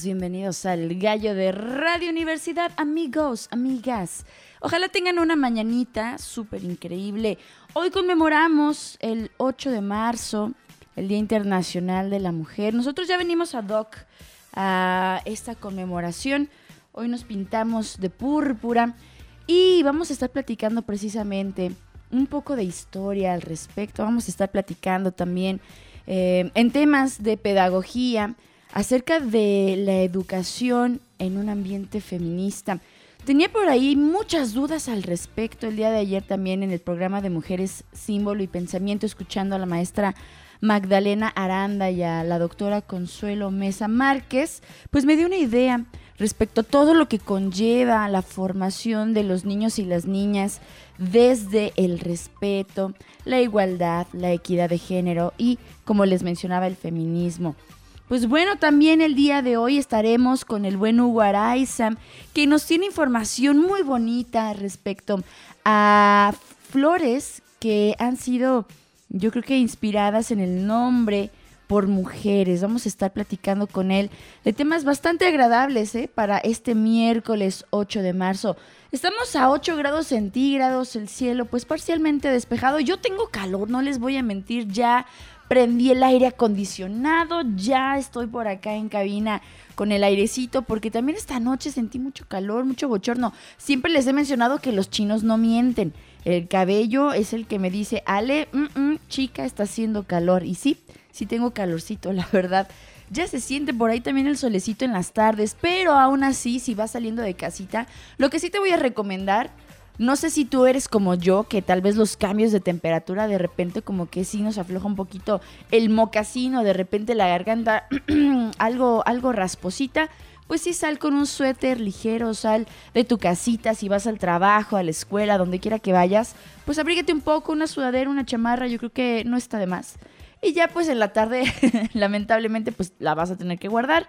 Bienvenidos al Gallo de Radio Universidad, amigos, amigas. Ojalá tengan una mañanita súper increíble. Hoy conmemoramos el 8 de marzo, el Día Internacional de la Mujer. Nosotros ya venimos a DOC a esta conmemoración. Hoy nos pintamos de púrpura y vamos a estar platicando precisamente un poco de historia al respecto. Vamos a estar platicando también eh, en temas de pedagogía acerca de la educación en un ambiente feminista. Tenía por ahí muchas dudas al respecto el día de ayer también en el programa de Mujeres Símbolo y Pensamiento, escuchando a la maestra Magdalena Aranda y a la doctora Consuelo Mesa Márquez, pues me dio una idea respecto a todo lo que conlleva la formación de los niños y las niñas desde el respeto, la igualdad, la equidad de género y, como les mencionaba, el feminismo. Pues bueno, también el día de hoy estaremos con el buen Hugo Araiza, que nos tiene información muy bonita respecto a flores que han sido, yo creo que inspiradas en el nombre por mujeres. Vamos a estar platicando con él de temas bastante agradables ¿eh? para este miércoles 8 de marzo. Estamos a 8 grados centígrados, el cielo pues parcialmente despejado. Yo tengo calor, no les voy a mentir, ya prendí el aire acondicionado, ya estoy por acá en cabina con el airecito, porque también esta noche sentí mucho calor, mucho bochorno. Siempre les he mencionado que los chinos no mienten. El cabello es el que me dice, Ale, chica, está haciendo calor. Y sí, sí tengo calorcito, la verdad. Ya se siente por ahí también el solecito en las tardes, pero aún así, si vas saliendo de casita, lo que sí te voy a recomendar no sé si tú eres como yo, que tal vez los cambios de temperatura de repente como que sí nos afloja un poquito el mocasino, de repente la garganta algo, algo rasposita. Pues sí, sal con un suéter ligero, sal de tu casita, si vas al trabajo, a la escuela, donde quiera que vayas, pues abrígate un poco, una sudadera, una chamarra, yo creo que no está de más. Y ya pues en la tarde, lamentablemente, pues la vas a tener que guardar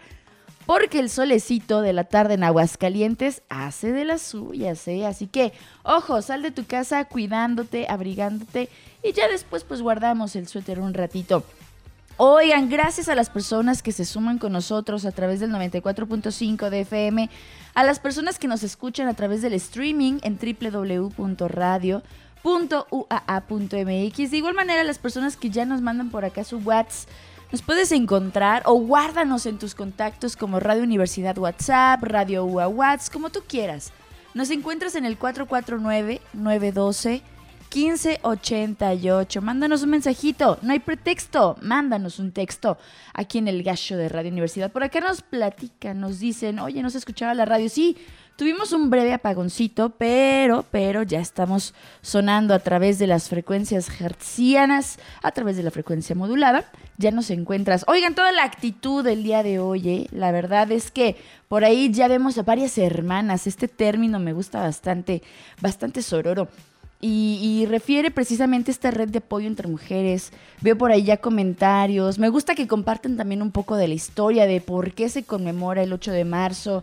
porque el solecito de la tarde en Aguascalientes hace de las suyas, ¿eh? Así que, ojo, sal de tu casa cuidándote, abrigándote y ya después pues guardamos el suéter un ratito. Oigan, gracias a las personas que se suman con nosotros a través del 94.5 de FM, a las personas que nos escuchan a través del streaming en www.radio.uaa.mx. De igual manera, las personas que ya nos mandan por acá su WhatsApp nos puedes encontrar o guárdanos en tus contactos como Radio Universidad WhatsApp, Radio UA como tú quieras. Nos encuentras en el 449-912-1588. Mándanos un mensajito, no hay pretexto, mándanos un texto aquí en el gacho de Radio Universidad. Por acá nos platican, nos dicen, oye, no se escuchaba la radio. Sí, Tuvimos un breve apagoncito, pero, pero ya estamos sonando a través de las frecuencias hertzianas, a través de la frecuencia modulada. Ya nos encuentras. Oigan, toda la actitud del día de hoy, ¿eh? la verdad es que por ahí ya vemos a varias hermanas. Este término me gusta bastante, bastante sororo. Y, y, refiere precisamente a esta red de apoyo entre mujeres. Veo por ahí ya comentarios. Me gusta que compartan también un poco de la historia de por qué se conmemora el 8 de marzo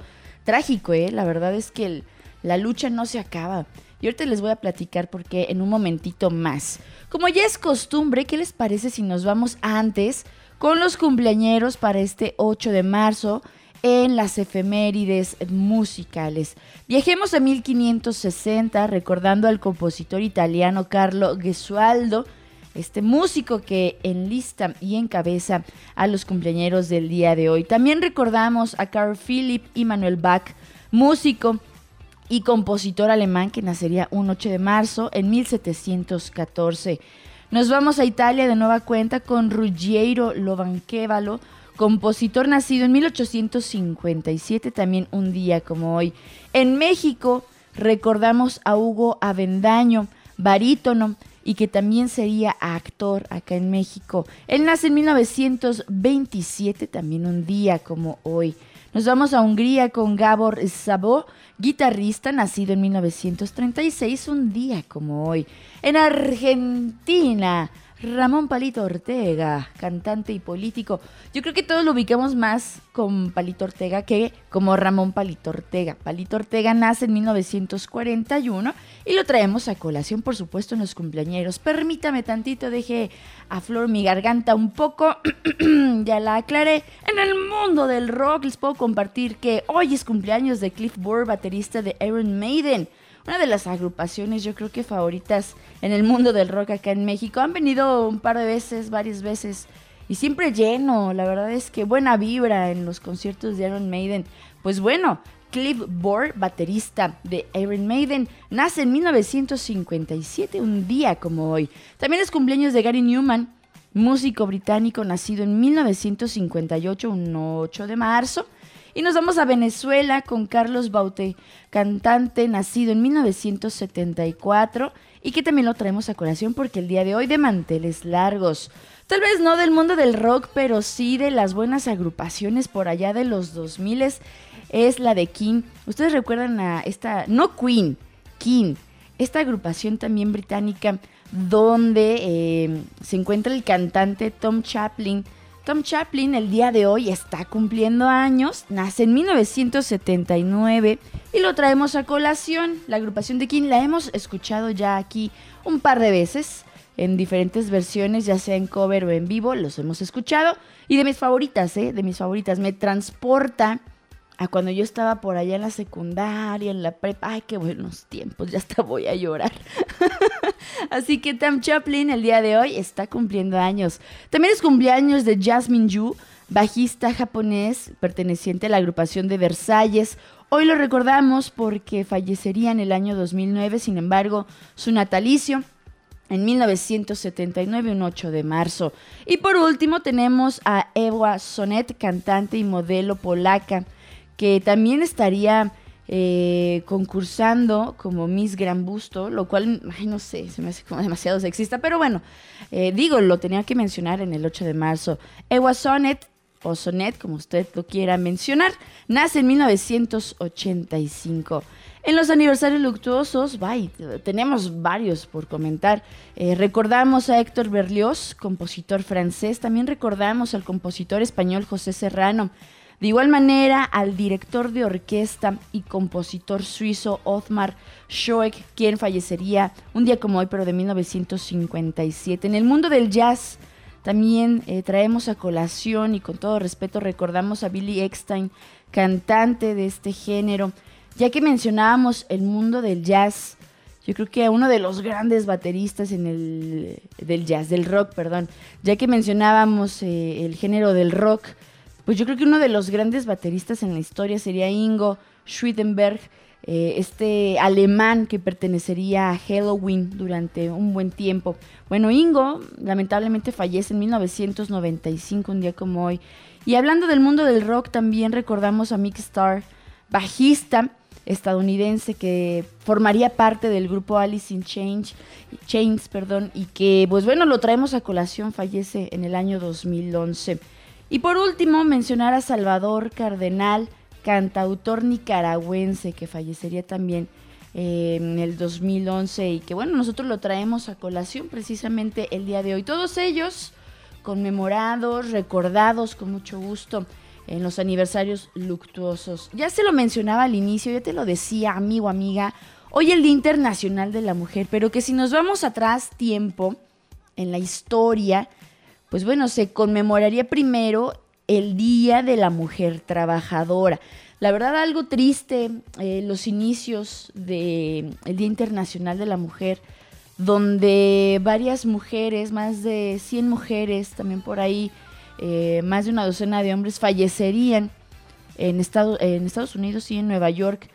trágico, ¿eh? La verdad es que la lucha no se acaba. Y ahorita les voy a platicar porque en un momentito más. Como ya es costumbre, ¿qué les parece si nos vamos antes con los cumpleañeros para este 8 de marzo en las efemérides musicales? Viajemos a 1560 recordando al compositor italiano Carlo Gesualdo, este músico que enlista y encabeza a los cumpleañeros del día de hoy. También recordamos a Carl Philipp y Bach, músico y compositor alemán que nacería un 8 de marzo en 1714. Nos vamos a Italia de nueva cuenta con Ruggiero Lovanquevalo, compositor nacido en 1857, también un día como hoy. En México recordamos a Hugo Avendaño, barítono, y que también sería actor acá en México. Él nace en 1927, también un día como hoy. Nos vamos a Hungría con Gabor Szabo, guitarrista nacido en 1936, un día como hoy. En Argentina, Ramón Palito Ortega, cantante y político. Yo creo que todos lo ubicamos más con Palito Ortega que como Ramón Palito Ortega. Palito Ortega nace en 1941 y lo traemos a colación, por supuesto, en los cumpleañeros. Permítame tantito, deje a flor mi garganta un poco. ya la aclaré. En el mundo del rock les puedo compartir que hoy es cumpleaños de Cliff Burr, baterista de Iron Maiden una de las agrupaciones yo creo que favoritas en el mundo del rock acá en México. Han venido un par de veces, varias veces, y siempre lleno. La verdad es que buena vibra en los conciertos de Iron Maiden. Pues bueno, Cliff Burr, baterista de Iron Maiden, nace en 1957, un día como hoy. También es cumpleaños de Gary Newman, músico británico nacido en 1958, un 8 de marzo. Y nos vamos a Venezuela con Carlos Baute, cantante nacido en 1974 y que también lo traemos a colación porque el día de hoy de manteles largos. Tal vez no del mundo del rock, pero sí de las buenas agrupaciones por allá de los 2000 es la de King. Ustedes recuerdan a esta, no Queen, King, esta agrupación también británica donde eh, se encuentra el cantante Tom Chaplin Tom Chaplin el día de hoy está cumpliendo años, nace en 1979 y lo traemos a colación. La agrupación de King la hemos escuchado ya aquí un par de veces en diferentes versiones, ya sea en cover o en vivo, los hemos escuchado. Y de mis favoritas, ¿eh? De mis favoritas, me transporta a cuando yo estaba por allá en la secundaria, en la prepa. Ay, qué buenos tiempos, ya hasta voy a llorar. Así que Tam Chaplin el día de hoy está cumpliendo años. También es cumpleaños de Jasmine Yu, bajista japonés perteneciente a la agrupación de Versalles. Hoy lo recordamos porque fallecería en el año 2009, sin embargo, su natalicio en 1979, un 8 de marzo. Y por último tenemos a Ewa Sonet, cantante y modelo polaca que también estaría eh, concursando como Miss Gran Busto, lo cual, ay, no sé, se me hace como demasiado sexista, pero bueno, eh, digo, lo tenía que mencionar en el 8 de marzo. Ewa Sonet, o Sonet, como usted lo quiera mencionar, nace en 1985. En los aniversarios luctuosos, bye, tenemos varios por comentar. Eh, recordamos a Héctor Berlioz, compositor francés. También recordamos al compositor español José Serrano. De igual manera, al director de orquesta y compositor suizo Othmar Schoeck, quien fallecería un día como hoy, pero de 1957. En el mundo del jazz, también eh, traemos a colación y con todo respeto recordamos a Billy Eckstein, cantante de este género. Ya que mencionábamos el mundo del jazz, yo creo que uno de los grandes bateristas en el del jazz, del rock, perdón, ya que mencionábamos eh, el género del rock, pues yo creo que uno de los grandes bateristas en la historia sería Ingo Schwittenberg, eh, este alemán que pertenecería a Halloween durante un buen tiempo. Bueno, Ingo lamentablemente fallece en 1995, un día como hoy. Y hablando del mundo del rock, también recordamos a Mick Starr, bajista estadounidense que formaría parte del grupo Alice in Change, Chains, perdón, y que pues bueno, lo traemos a colación, fallece en el año 2011. Y por último, mencionar a Salvador Cardenal, cantautor nicaragüense que fallecería también eh, en el 2011 y que bueno, nosotros lo traemos a colación precisamente el día de hoy. Todos ellos conmemorados, recordados con mucho gusto en los aniversarios luctuosos. Ya se lo mencionaba al inicio, ya te lo decía, amigo, amiga, hoy el Día Internacional de la Mujer, pero que si nos vamos atrás tiempo en la historia, pues bueno, se conmemoraría primero el Día de la Mujer Trabajadora. La verdad, algo triste, eh, los inicios del Día Internacional de la Mujer, donde varias mujeres, más de 100 mujeres, también por ahí, eh, más de una docena de hombres fallecerían en, en Estados Unidos y en Nueva York,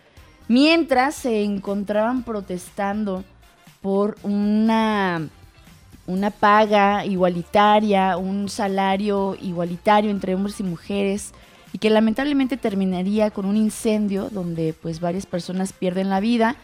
mientras se encontraban protestando por una una paga igualitaria, un salario igualitario entre hombres y mujeres y que lamentablemente terminaría con un incendio donde pues varias personas pierden la vida,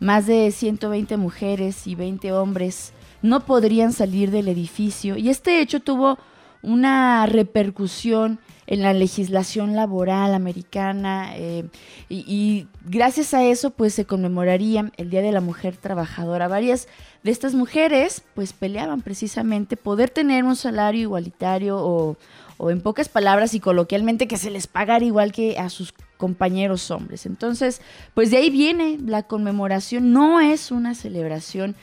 más de 120 mujeres y 20 hombres no podrían salir del edificio y este hecho tuvo una repercusión en la legislación laboral americana eh, y, gracias a eso pues se conmemoraría el Día de la Mujer Trabajadora. Varias de estas mujeres pues peleaban precisamente poder tener un salario igualitario o, o en pocas palabras y coloquialmente que se les pagara igual que a sus compañeros hombres. Entonces pues de ahí viene la conmemoración, no es una celebración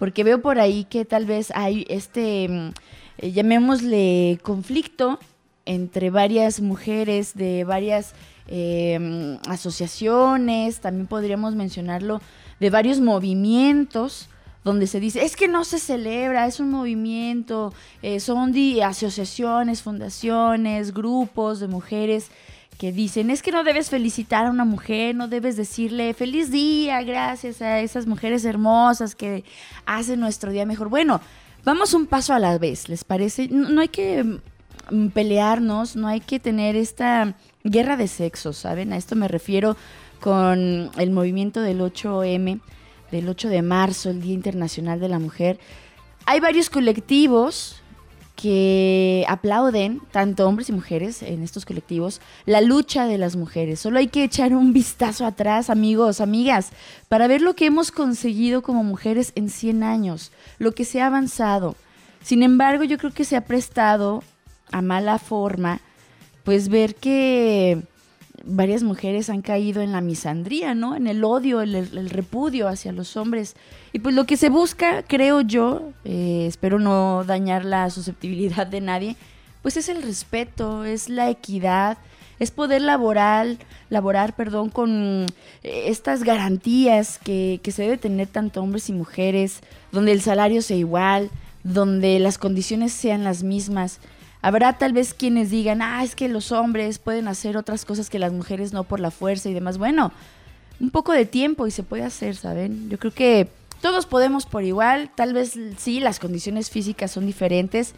porque veo por ahí que tal vez hay este, mm, eh, llamémosle conflicto entre varias mujeres de varias em, asociaciones, también podríamos mencionarlo, de varios movimientos donde se dice, es que no se celebra, es un movimiento, eh, son asociaciones, fundaciones, grupos de mujeres que dicen, es que no debes felicitar a una mujer, no debes decirle feliz día, gracias a esas mujeres hermosas que hacen nuestro día mejor. Bueno, vamos un paso a la vez, ¿les parece? no hay que pelearnos, no hay que tener esta guerra de sexos, ¿saben? A esto me refiero con el movimiento del 8M, del 8 de marzo, el Día Internacional de la Mujer. Hay varios colectivos que aplauden, tanto hombres y mujeres en estos colectivos, la lucha de las mujeres. Solo hay que echar un vistazo atrás, amigos, amigas, para ver lo que hemos conseguido como mujeres en 100 años, lo que se ha avanzado. Sin embargo, yo creo que se ha prestado a mala forma, pues ver que varias mujeres han caído en la misandría, ¿no? En el odio, el, repudio hacia los hombres. Y pues lo que se busca, creo yo, eh, espero no dañar la susceptibilidad de nadie, pues es el respeto, es la equidad, es poder laborar, laborar, perdón, con eh, estas garantías que, que se debe tener tanto hombres y mujeres, donde el salario sea igual, donde las condiciones sean las mismas. Habrá tal vez quienes digan, ah, es que los hombres pueden hacer otras cosas que las mujeres no por la fuerza y demás. Bueno, un poco de tiempo y se puede hacer, ¿saben? Yo creo que todos podemos por igual, tal vez sí, las condiciones físicas son diferentes,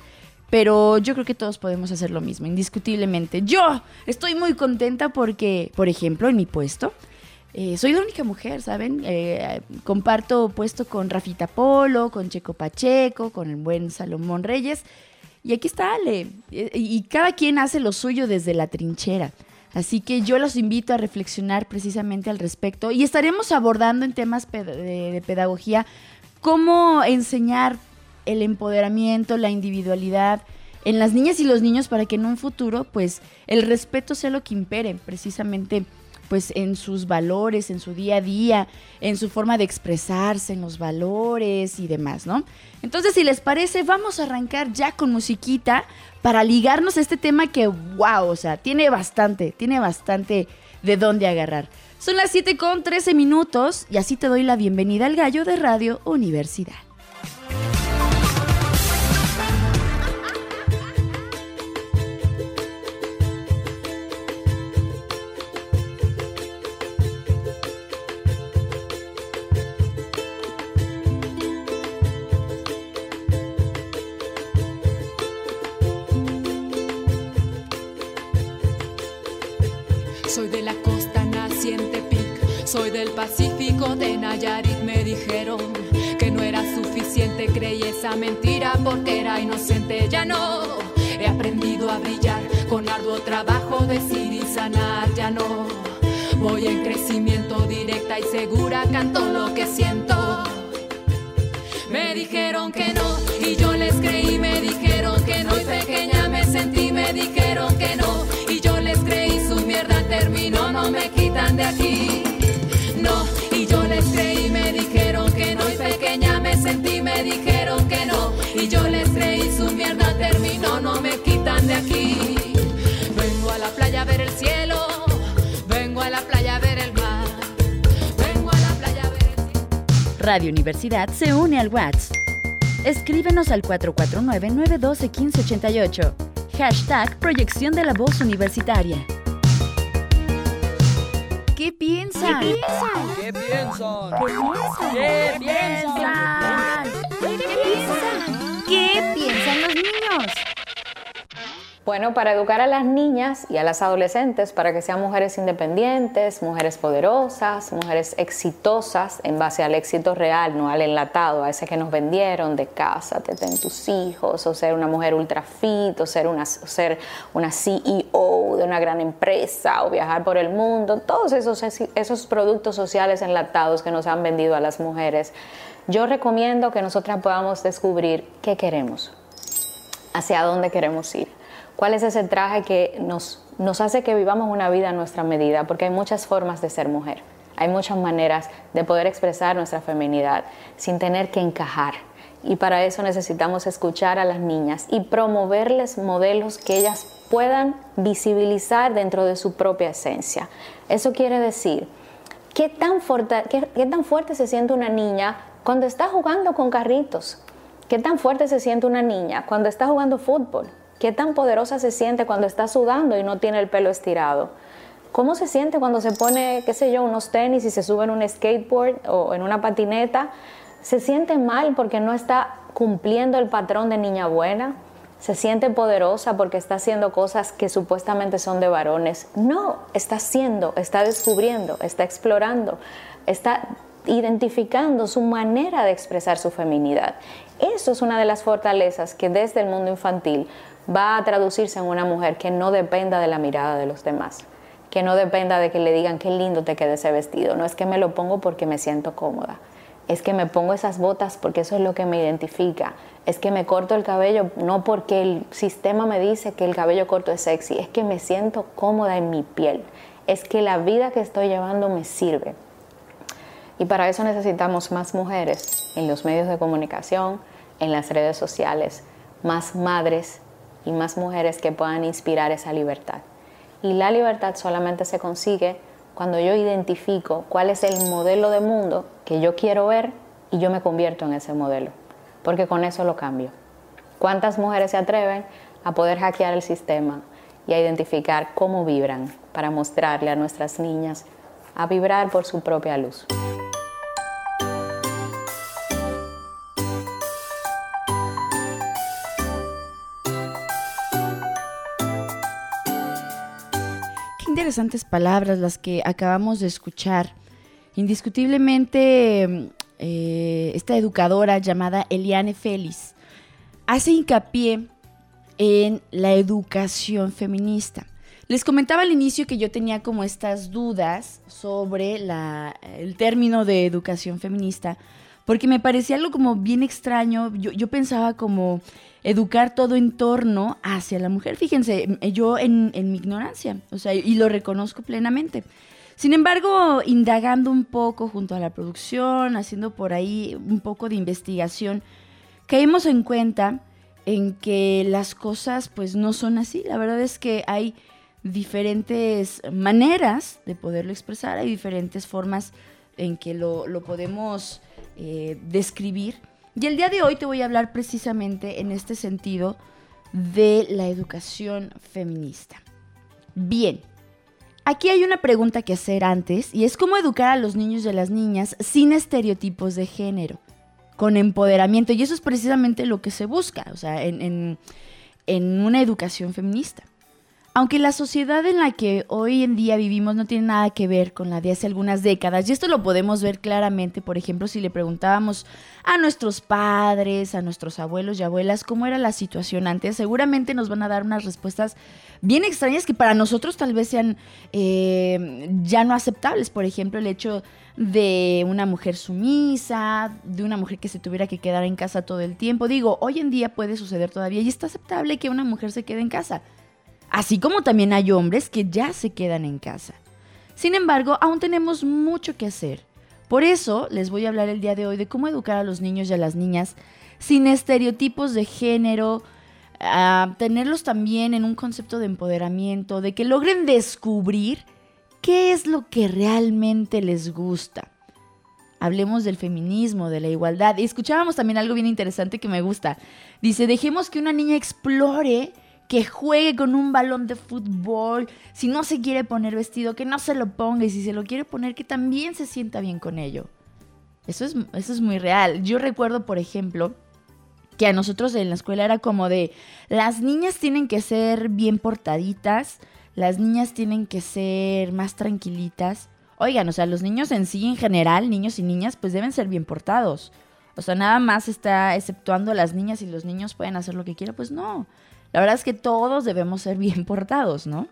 pero yo creo que todos podemos hacer lo mismo, indiscutiblemente. Yo estoy muy contenta porque, por ejemplo, en mi puesto, eh, soy la única mujer, ¿saben? Eh, comparto puesto con Rafita Polo, con Checo Pacheco, con el buen Salomón Reyes. Y aquí está Ale. Y cada quien hace lo suyo desde la trinchera. Así que yo los invito a reflexionar precisamente al respecto y estaremos abordando en temas de pedagogía cómo enseñar el empoderamiento, la individualidad en las niñas y los niños para que en un futuro pues el respeto sea lo que impere precisamente pues en sus valores, en su día a día, en su forma de expresarse, en los valores y demás, ¿no? Entonces, si les parece, vamos a arrancar ya con musiquita para ligarnos a este tema que, wow, o sea, tiene bastante, tiene bastante de dónde agarrar. Son las 7 con 13 minutos y así te doy la bienvenida al gallo de Radio Universidad. Del Pacífico de Nayarit, me dijeron que no era suficiente, creí esa mentira porque era inocente, ya no. He aprendido a brillar con arduo trabajo, decir y sanar, ya no. Voy en crecimiento directa y segura, canto lo que siento. Me dijeron que no y yo les creí, me dijeron que no y pequeña me sentí, me dijeron que no y yo les creí, su mierda terminó, no me quitan de aquí y yo les creí, me dijeron que no y pequeña me sentí, me dijeron que no y yo les creí, su mierda terminó, no me quitan de aquí. Vengo a la playa a ver el cielo, vengo a la playa a ver el mar, vengo a la playa a ver el cielo. Radio Universidad se une al WhatsApp. Escríbenos al 449-912-1588. Hashtag Proyección de la Voz Universitaria. Piensan? ¿Qué piensan? ¿Qué piensan? ¿Qué piensan? ¿Qué piensan? ¿Qué piensan los niños? Bueno, para educar a las niñas y a las adolescentes para que sean mujeres independientes, mujeres poderosas, mujeres exitosas en base al éxito real, no al enlatado, a ese que nos vendieron de casa, te ten tus hijos, o ser una mujer ultra fit, o ser una, ser una CEO de una gran empresa, o viajar por el mundo, todos esos, esos productos sociales enlatados que nos han vendido a las mujeres. Yo recomiendo que nosotras podamos descubrir qué queremos, hacia dónde queremos ir cuál es ese traje que nos, nos hace que vivamos una vida a nuestra medida, porque hay muchas formas de ser mujer, hay muchas maneras de poder expresar nuestra feminidad sin tener que encajar. Y para eso necesitamos escuchar a las niñas y promoverles modelos que ellas puedan visibilizar dentro de su propia esencia. Eso quiere decir, ¿qué tan, qué tan fuerte se siente una niña cuando está jugando con carritos? ¿Qué tan fuerte se siente una niña cuando está jugando fútbol? ¿Qué tan poderosa se siente cuando está sudando y no tiene el pelo estirado? ¿Cómo se siente cuando se pone, qué sé yo, unos tenis y se sube en un skateboard o en una patineta? ¿Se siente mal porque no está cumpliendo el patrón de niña buena? ¿Se siente poderosa porque está haciendo cosas que supuestamente son de varones? No, está haciendo, está descubriendo, está explorando, está identificando su manera de expresar su feminidad. Eso es una de las fortalezas que desde el mundo infantil va a traducirse en una mujer que no dependa de la mirada de los demás, que no dependa de que le digan qué lindo te queda ese vestido. No es que me lo pongo porque me siento cómoda, es que me pongo esas botas porque eso es lo que me identifica. Es que me corto el cabello no porque el sistema me dice que el cabello corto es sexy, es que me siento cómoda en mi piel. Es que la vida que estoy llevando me sirve. Y para eso necesitamos más mujeres en los medios de comunicación, en las redes sociales, más madres y más mujeres que puedan inspirar esa libertad. Y la libertad solamente se consigue cuando yo identifico cuál es el modelo de mundo que yo quiero ver y yo me convierto en ese modelo, porque con eso lo cambio. ¿Cuántas mujeres se atreven a poder hackear el sistema y a identificar cómo vibran para mostrarle a nuestras niñas a vibrar por su propia luz? Palabras las que acabamos de escuchar. Indiscutiblemente, eh, esta educadora llamada Eliane Félix hace hincapié en la educación feminista. Les comentaba al inicio que yo tenía como estas dudas sobre el término de educación feminista, porque me parecía algo como bien extraño. Yo, pensaba como educar todo en torno hacia la mujer. Fíjense, yo en, mi ignorancia, o sea, y lo reconozco plenamente. Sin embargo, indagando un poco junto a la producción, haciendo por ahí un poco de investigación, caímos en cuenta en que las cosas pues no son así. La verdad es que hay diferentes maneras de poderlo expresar, hay diferentes formas en que lo, lo podemos eh, describir. Y el día de hoy te voy a hablar precisamente en este sentido de la educación feminista. Bien, aquí hay una pregunta que hacer antes y es cómo educar a los niños y a las niñas sin estereotipos de género, con empoderamiento. Y eso es precisamente lo que se busca, o sea, en una educación feminista. Aunque la sociedad en la que hoy en día vivimos no tiene nada que ver con la de hace algunas décadas, y esto lo podemos ver claramente, por ejemplo, si le preguntábamos a nuestros padres, a nuestros abuelos y abuelas cómo era la situación antes, seguramente nos van a dar unas respuestas bien extrañas que para nosotros tal vez sean eh, ya no aceptables. Por ejemplo, el hecho de una mujer sumisa, de una mujer que se tuviera que quedar en casa todo el tiempo. Digo, hoy en día puede suceder todavía y está aceptable que una mujer se quede en casa así como también hay hombres que ya se quedan en casa. Sin embargo, aún tenemos mucho que hacer. Por eso les voy a hablar el día de hoy de cómo educar a los niños y a las niñas sin estereotipos de género, a tenerlos también en un concepto de empoderamiento, de que logren descubrir qué es lo que realmente les gusta. Hablemos del feminismo, de la igualdad. Y escuchábamos también algo bien interesante que me gusta. Dice, dejemos que una niña explore que juegue con un balón de fútbol, si no se quiere poner vestido, que no se lo ponga y si se lo quiere poner, que también se sienta bien con ello. Eso es, eso es muy real. Yo recuerdo, por ejemplo, que a nosotros en la escuela era como de, las niñas tienen que ser bien portaditas, las niñas tienen que ser más tranquilitas. Oigan, o sea, los niños en sí, en general, niños y niñas, pues deben ser bien portados. O sea, nada más está exceptuando las niñas y los niños pueden hacer lo que quieran, pues no. La verdad es que todos debemos ser bien portados, ¿no?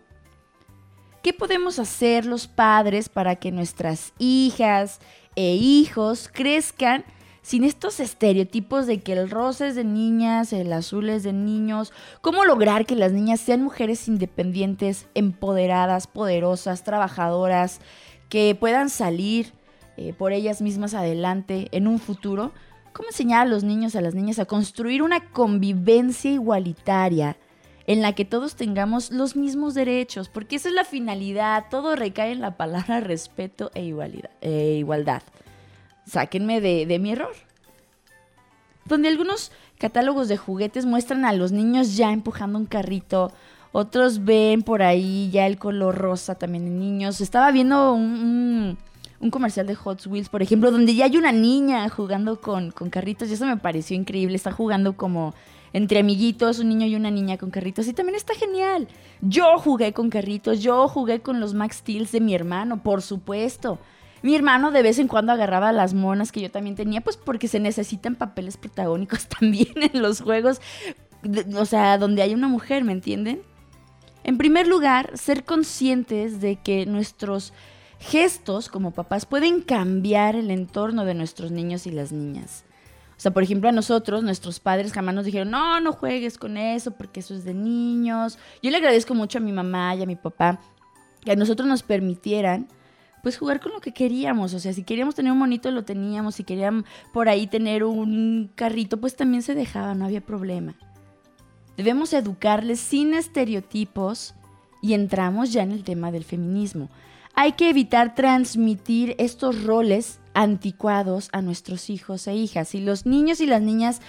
¿Qué podemos hacer los padres para que nuestras hijas e hijos crezcan sin estos estereotipos de que el rosa es de niñas, el azul es de niños, cómo lograr que las niñas sean mujeres independientes, empoderadas, poderosas, trabajadoras, que puedan salir eh, por ellas mismas adelante en un futuro. ¿Cómo enseñar a los niños, a las niñas a construir una convivencia igualitaria en la que todos tengamos los mismos derechos? Porque esa es la finalidad, todo recae en la palabra respeto e, e igualdad sáquenme de, mi error. Donde algunos catálogos de juguetes muestran a los niños ya empujando un carrito, otros ven por ahí ya el color rosa también en niños. Estaba viendo un, comercial de Hot Wheels, por ejemplo, donde ya hay una niña jugando con, con, carritos y eso me pareció increíble. Está jugando como entre amiguitos, un niño y una niña con carritos y también está genial. Yo jugué con carritos, yo jugué con los Max Steels de mi hermano, por supuesto. Mi hermano de vez en cuando agarraba las monas que yo también tenía, pues porque se necesitan papeles protagónicos también en los juegos, o sea, donde hay una mujer, ¿me entienden? En primer lugar, ser conscientes de que nuestros gestos como papás pueden cambiar el entorno de nuestros niños y las niñas. O sea, por ejemplo, a nosotros, nuestros padres jamás nos dijeron, no, no juegues con eso porque eso es de niños. Yo le agradezco mucho a mi mamá y a mi papá que a nosotros nos permitieran pues jugar con lo que queríamos. O sea, si queríamos tener un monito, lo teníamos. Si querían por ahí tener un carrito, pues también se dejaba, no había problema. Debemos educarles sin estereotipos y entramos ya en el tema del feminismo. Hay que evitar transmitir estos roles anticuados a nuestros hijos e hijas. Si los niños y las niñas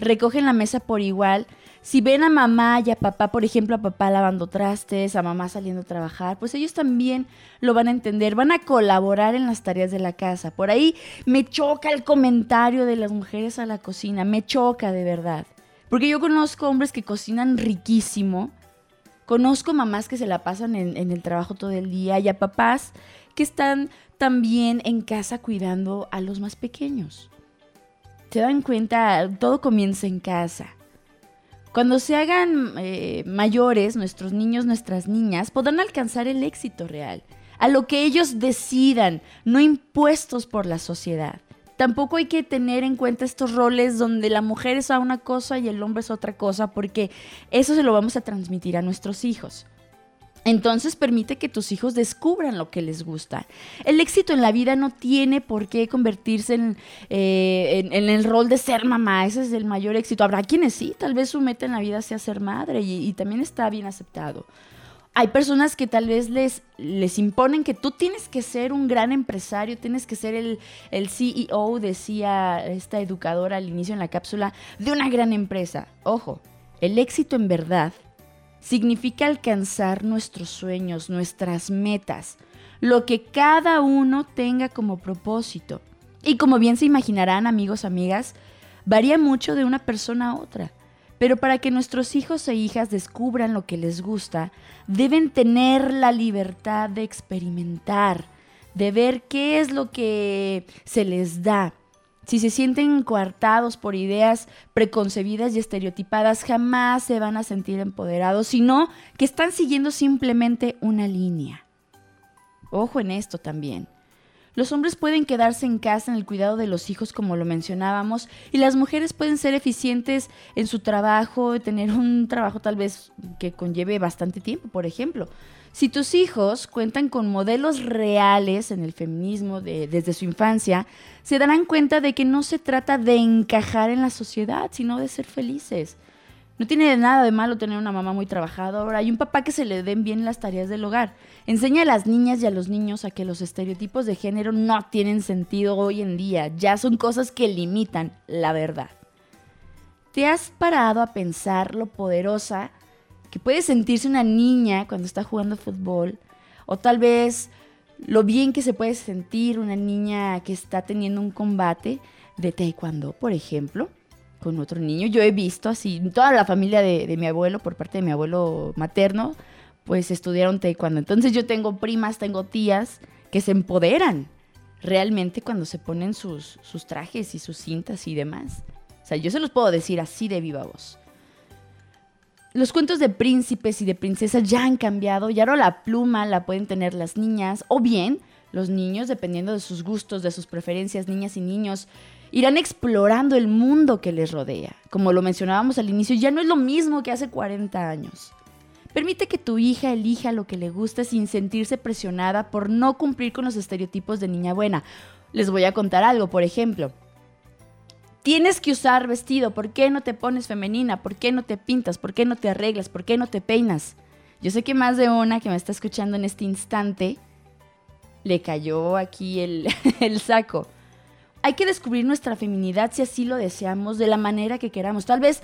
recogen la mesa por igual, si ven a mamá y a papá, por ejemplo, a papá lavando trastes, a mamá saliendo a trabajar, pues ellos también lo van a entender, van a colaborar en las tareas de la casa. Por ahí me choca el comentario de las mujeres a la cocina, me choca de verdad. Porque yo conozco hombres que cocinan riquísimo, conozco mamás que se la pasan en, el trabajo todo el día y a papás que están también en casa cuidando a los más pequeños. Se dan cuenta, todo comienza en casa. Cuando se hagan eh, mayores, nuestros niños, nuestras niñas, podrán alcanzar el éxito real, a lo que ellos decidan, no impuestos por la sociedad. Tampoco hay que tener en cuenta estos roles donde la mujer es una cosa y el hombre es otra cosa, porque eso se lo vamos a transmitir a nuestros hijos. Entonces permite que tus hijos descubran lo que les gusta. El éxito en la vida no tiene por qué convertirse en, eh, el rol de ser mamá. Ese es el mayor éxito. Habrá quienes sí, tal vez su meta en la vida sea ser madre y, también está bien aceptado. Hay personas que tal vez les, les imponen que tú tienes que ser un gran empresario, tienes que ser el, el CEO, decía esta educadora al inicio en la cápsula, de una gran empresa. Ojo, el éxito en verdad significa alcanzar nuestros sueños, nuestras metas, lo que cada uno tenga como propósito. Y como bien se imaginarán, amigos, amigas, varía mucho de una persona a otra. Pero para que nuestros hijos e hijas descubran lo que les gusta, deben tener la libertad de experimentar, de ver qué es lo que se les da, si se sienten coartados por ideas preconcebidas y estereotipadas, jamás se van a sentir empoderados, sino que están siguiendo simplemente una línea. Ojo en esto también. Los hombres pueden quedarse en casa en el cuidado de los hijos, como lo mencionábamos, y las mujeres pueden ser eficientes en su trabajo, tener un trabajo tal vez que conlleve bastante tiempo, por ejemplo. Si tus hijos cuentan con modelos reales en el feminismo desde su infancia, se darán cuenta de que no se trata de encajar en la sociedad, sino de ser felices. No tiene nada de malo tener una mamá muy trabajadora y un papá que se le den bien las tareas del hogar. Enseña a las niñas y a los niños a que los estereotipos de género no tienen sentido hoy en día, ya son cosas que limitan la verdad. ¿Te has parado a pensar lo poderosa que puede sentirse una niña cuando está jugando fútbol, o tal vez lo bien que se puede sentir una niña que está teniendo un combate de taekwondo, por ejemplo. Con otro niño. Yo he visto así, toda la familia de, mi abuelo, por parte de mi abuelo materno, pues estudiaron taekwondo. Entonces yo tengo primas, tengo tías que se empoderan realmente cuando se ponen sus, sus trajes y sus cintas y demás. O sea, yo se los puedo decir así de viva voz. Los cuentos de príncipes y de princesas ya han cambiado y ahora la pluma la pueden tener las niñas o bien los niños, dependiendo de sus gustos, de sus preferencias, niñas y niños, irán explorando el mundo que les rodea. Como lo mencionábamos al inicio, ya no es lo mismo que hace 40 años. Permite que tu hija elija lo que le gusta sin sentirse presionada por no cumplir con los estereotipos de niña buena. Les voy a contar algo, por ejemplo. Tienes que usar vestido, ¿por qué no te pones femenina? ¿Por qué no te pintas? ¿Por qué no te arreglas? ¿Por qué no te peinas? Yo sé que más de una que me está escuchando en este instante le cayó aquí el, el saco. Hay que descubrir nuestra feminidad si así lo deseamos, de la manera que queramos. Tal vez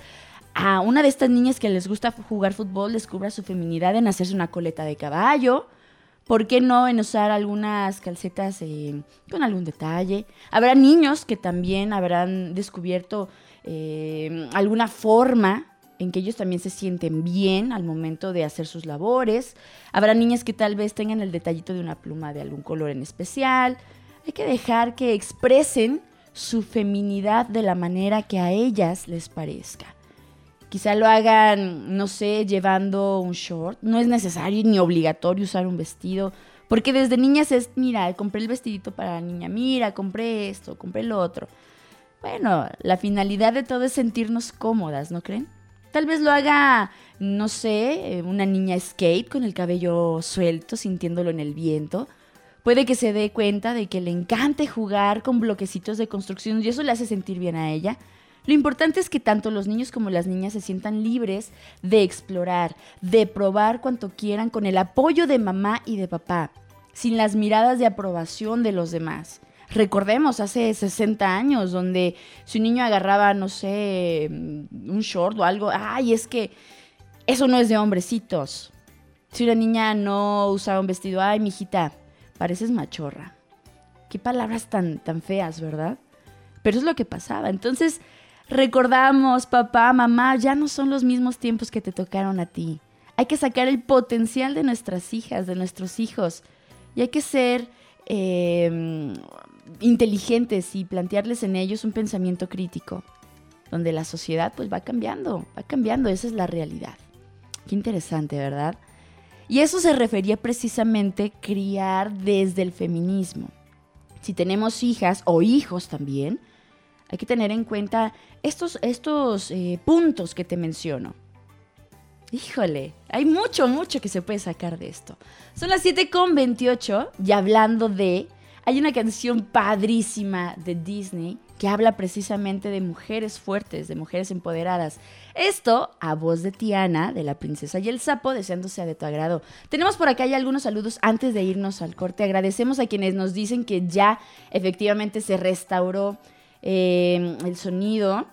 a una de estas niñas que les gusta jugar fútbol descubra su feminidad en hacerse una coleta de caballo. ¿Por qué no en usar algunas calcetas eh, con algún detalle? Habrá niños que también habrán descubierto eh, alguna forma en que ellos también se sienten bien al momento de hacer sus labores. Habrá niñas que tal vez tengan el detallito de una pluma de algún color en especial. Hay que dejar que expresen su feminidad de la manera que a ellas les parezca. Quizá lo hagan, no sé, llevando un short. No es necesario ni obligatorio usar un vestido. Porque desde niñas es, mira, compré el vestidito para la niña, mira, compré esto, compré lo otro. Bueno, la finalidad de todo es sentirnos cómodas, ¿no creen? Tal vez lo haga, no sé, una niña skate con el cabello suelto, sintiéndolo en el viento. Puede que se dé cuenta de que le encante jugar con bloquecitos de construcción y eso le hace sentir bien a ella. Lo importante es que tanto los niños como las niñas se sientan libres de explorar, de probar cuanto quieran con el apoyo de mamá y de papá, sin las miradas de aprobación de los demás. Recordemos hace 60 años donde si un niño agarraba, no sé, un short o algo, ay, es que eso no es de hombrecitos. Si una niña no usaba un vestido, ay, mijita, pareces machorra. Qué palabras tan, tan feas, ¿verdad? Pero es lo que pasaba. Entonces, recordamos, papá, mamá, ya no son los mismos tiempos que te tocaron a ti. Hay que sacar el potencial de nuestras hijas, de nuestros hijos. Y hay que ser eh, inteligentes y plantearles en ellos un pensamiento crítico, donde la sociedad pues va cambiando, va cambiando, esa es la realidad. Qué interesante, ¿verdad? Y eso se refería precisamente criar desde el feminismo. Si tenemos hijas o hijos también, hay que tener en cuenta estos, estos eh, puntos que te menciono. Híjole, hay mucho, mucho que se puede sacar de esto. Son las 7.28 y hablando de... Hay una canción padrísima de Disney que habla precisamente de mujeres fuertes, de mujeres empoderadas. Esto a voz de Tiana, de la princesa y el sapo, deseándose de tu agrado. Tenemos por acá ya algunos saludos antes de irnos al corte. Agradecemos a quienes nos dicen que ya efectivamente se restauró eh, el sonido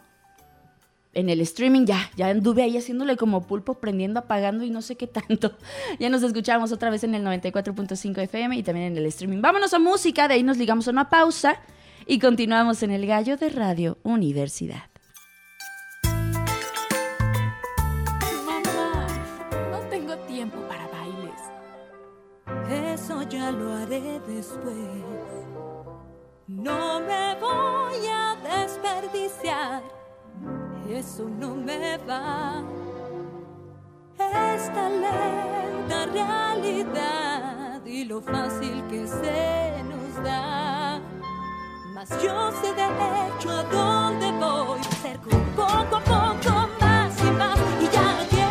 en el streaming ya, ya anduve ahí haciéndole como pulpo, prendiendo, apagando y no sé qué tanto. Ya nos escuchamos otra vez en el 94.5 FM y también en el streaming. Vámonos a música, de ahí nos ligamos a una pausa y continuamos en el gallo de Radio Universidad. Mamá, no tengo tiempo para bailes. Eso ya lo haré después. No me voy a desperdiciar eso no me va. Esta lenta realidad y lo fácil que se nos da. Mas yo sé de hecho a dónde voy, cerco poco a poco más y más y ya llegaré,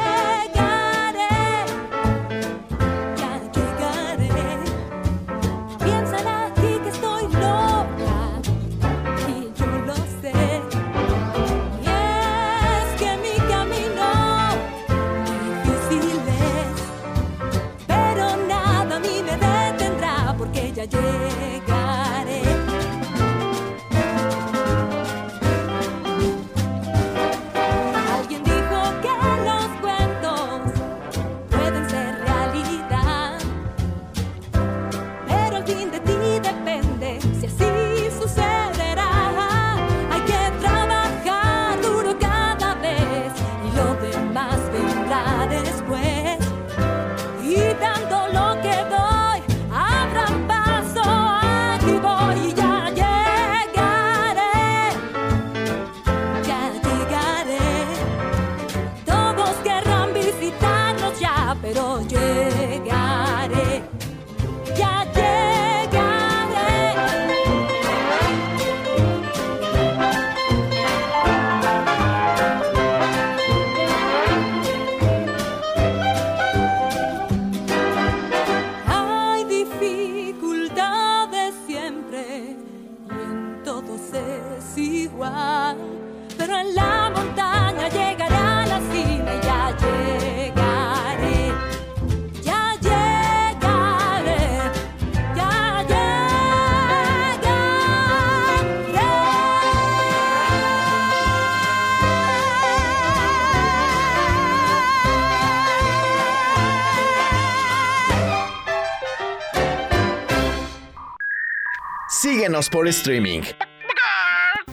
Por streaming.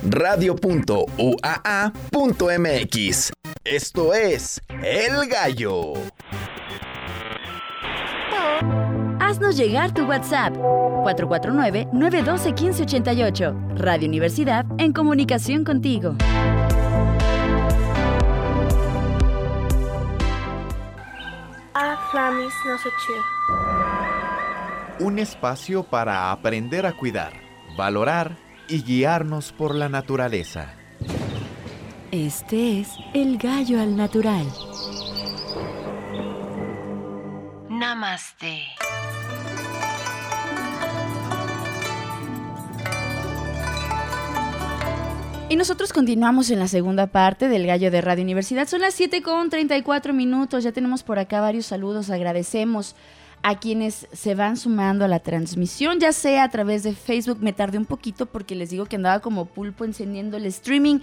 Radio.uaa.mx. Esto es El Gallo. Haznos llegar tu WhatsApp 449-912-1588. Radio Universidad en comunicación contigo. A Flamis Nosochir. Un espacio para aprender a cuidar, valorar y guiarnos por la naturaleza. Este es El Gallo al Natural. Namaste. Y nosotros continuamos en la segunda parte del Gallo de Radio Universidad. Son las 7 con 34 minutos. Ya tenemos por acá varios saludos. Agradecemos a quienes se van sumando a la transmisión, ya sea a través de Facebook. Me tardé un poquito porque les digo que andaba como pulpo encendiendo el streaming.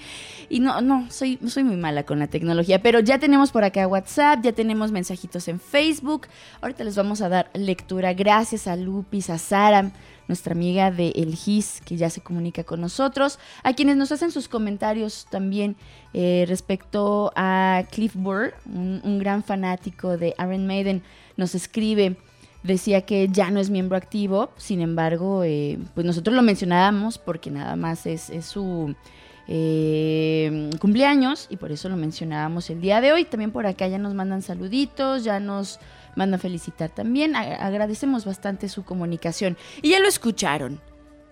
Y no, no, soy, soy muy mala con la tecnología. Pero ya tenemos por acá WhatsApp, ya tenemos mensajitos en Facebook. Ahorita les vamos a dar lectura. Gracias a Lupis, a Sara nuestra amiga de El GIS, que ya se comunica con nosotros, a quienes nos hacen sus comentarios también eh, respecto a Cliff Burr, un, un, gran fanático de Iron Maiden, nos escribe, decía que ya no es miembro activo, sin embargo, eh, pues nosotros lo mencionábamos porque nada más es, su... Eh, cumpleaños y por eso lo mencionábamos el día de hoy. También por acá ya nos mandan saluditos, ya nos mandan felicitar también. Agradecemos bastante su comunicación. Y ya lo escucharon.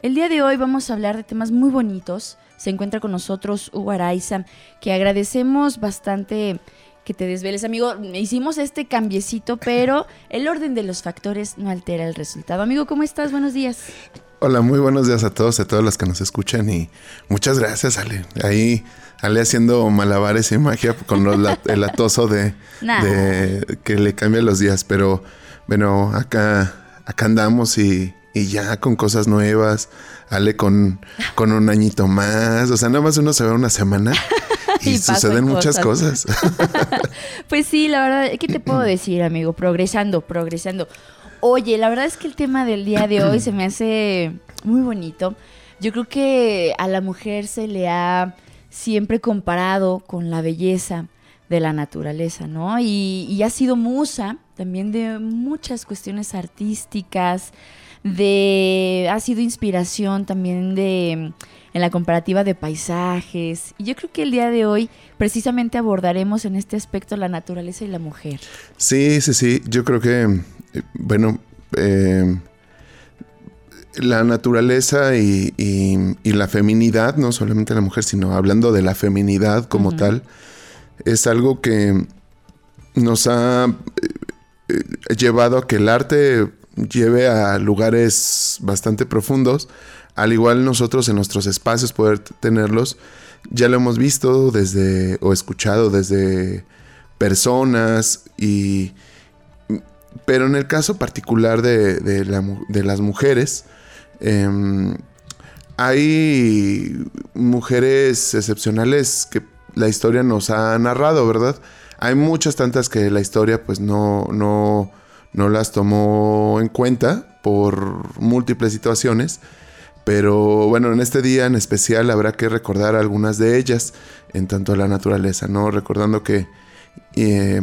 El día de hoy vamos a hablar de temas muy bonitos. Se encuentra con nosotros Hugo Araiza, que agradecemos bastante que te desveles, amigo. Hicimos este cambiecito, pero el orden de los factores no altera el resultado. Amigo, ¿cómo estás? Buenos días. Hola, muy buenos días a todos, a todos los que nos escuchan y muchas gracias, Ale. Ahí, Ale haciendo malabares y magia con los, la, el atoso de, nah. de, que le cambia los días, pero bueno, acá, acá andamos y, y ya con cosas nuevas, Ale con, con un añito más, o sea, nada más uno se ve una semana. Y, y suceden muchas cosas. pues sí, la verdad, ¿qué te puedo decir, amigo? Progresando, progresando. Oye, la verdad es que el tema del día de hoy se me hace muy bonito. Yo creo que a la mujer se le ha siempre comparado con la belleza de la naturaleza, ¿no? Y, y ha sido musa también de muchas cuestiones artísticas, de ha sido inspiración también de en la comparativa de paisajes. Y yo creo que el día de hoy precisamente abordaremos en este aspecto la naturaleza y la mujer. Sí, sí, sí. Yo creo que, bueno, eh, la naturaleza y, y, y, la feminidad, no solamente la mujer, sino hablando de la feminidad como uh -huh. tal, es algo que nos ha eh, llevado a que el arte lleve a lugares bastante profundos, al igual nosotros en nuestros espacios poder tenerlos, ya lo hemos visto desde o escuchado desde personas y pero en el caso particular de, de, la, de las mujeres eh, hay mujeres excepcionales que la historia nos ha narrado, ¿verdad? Hay muchas tantas que la historia pues no, no, no las tomó en cuenta por múltiples situaciones. Pero bueno, en este día en especial habrá que recordar algunas de ellas en tanto a la naturaleza, ¿no? Recordando que eh,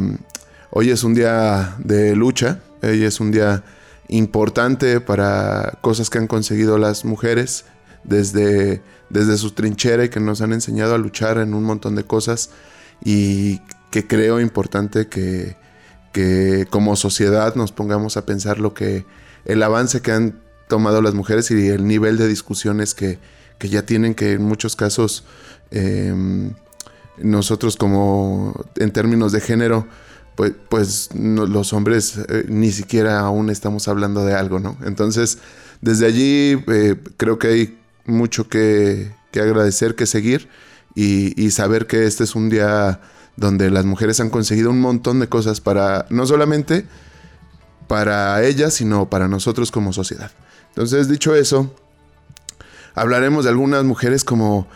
hoy es un día de lucha, hoy es un día importante para cosas que han conseguido las mujeres desde, desde su trinchera y que nos han enseñado a luchar en un montón de cosas y que creo importante que, que como sociedad nos pongamos a pensar lo que el avance que han tomado las mujeres y el nivel de discusiones que, que ya tienen que en muchos casos em, nosotros como en términos de género pues, pues los hombres eh, ni siquiera aún estamos hablando de algo, ¿no? Entonces, desde allí eh, creo que hay mucho que, que agradecer, que seguir y, y, saber que este es un día donde las mujeres han conseguido un montón de cosas para, no solamente para ellas, sino para nosotros como sociedad. Entonces, dicho eso, hablaremos de algunas mujeres como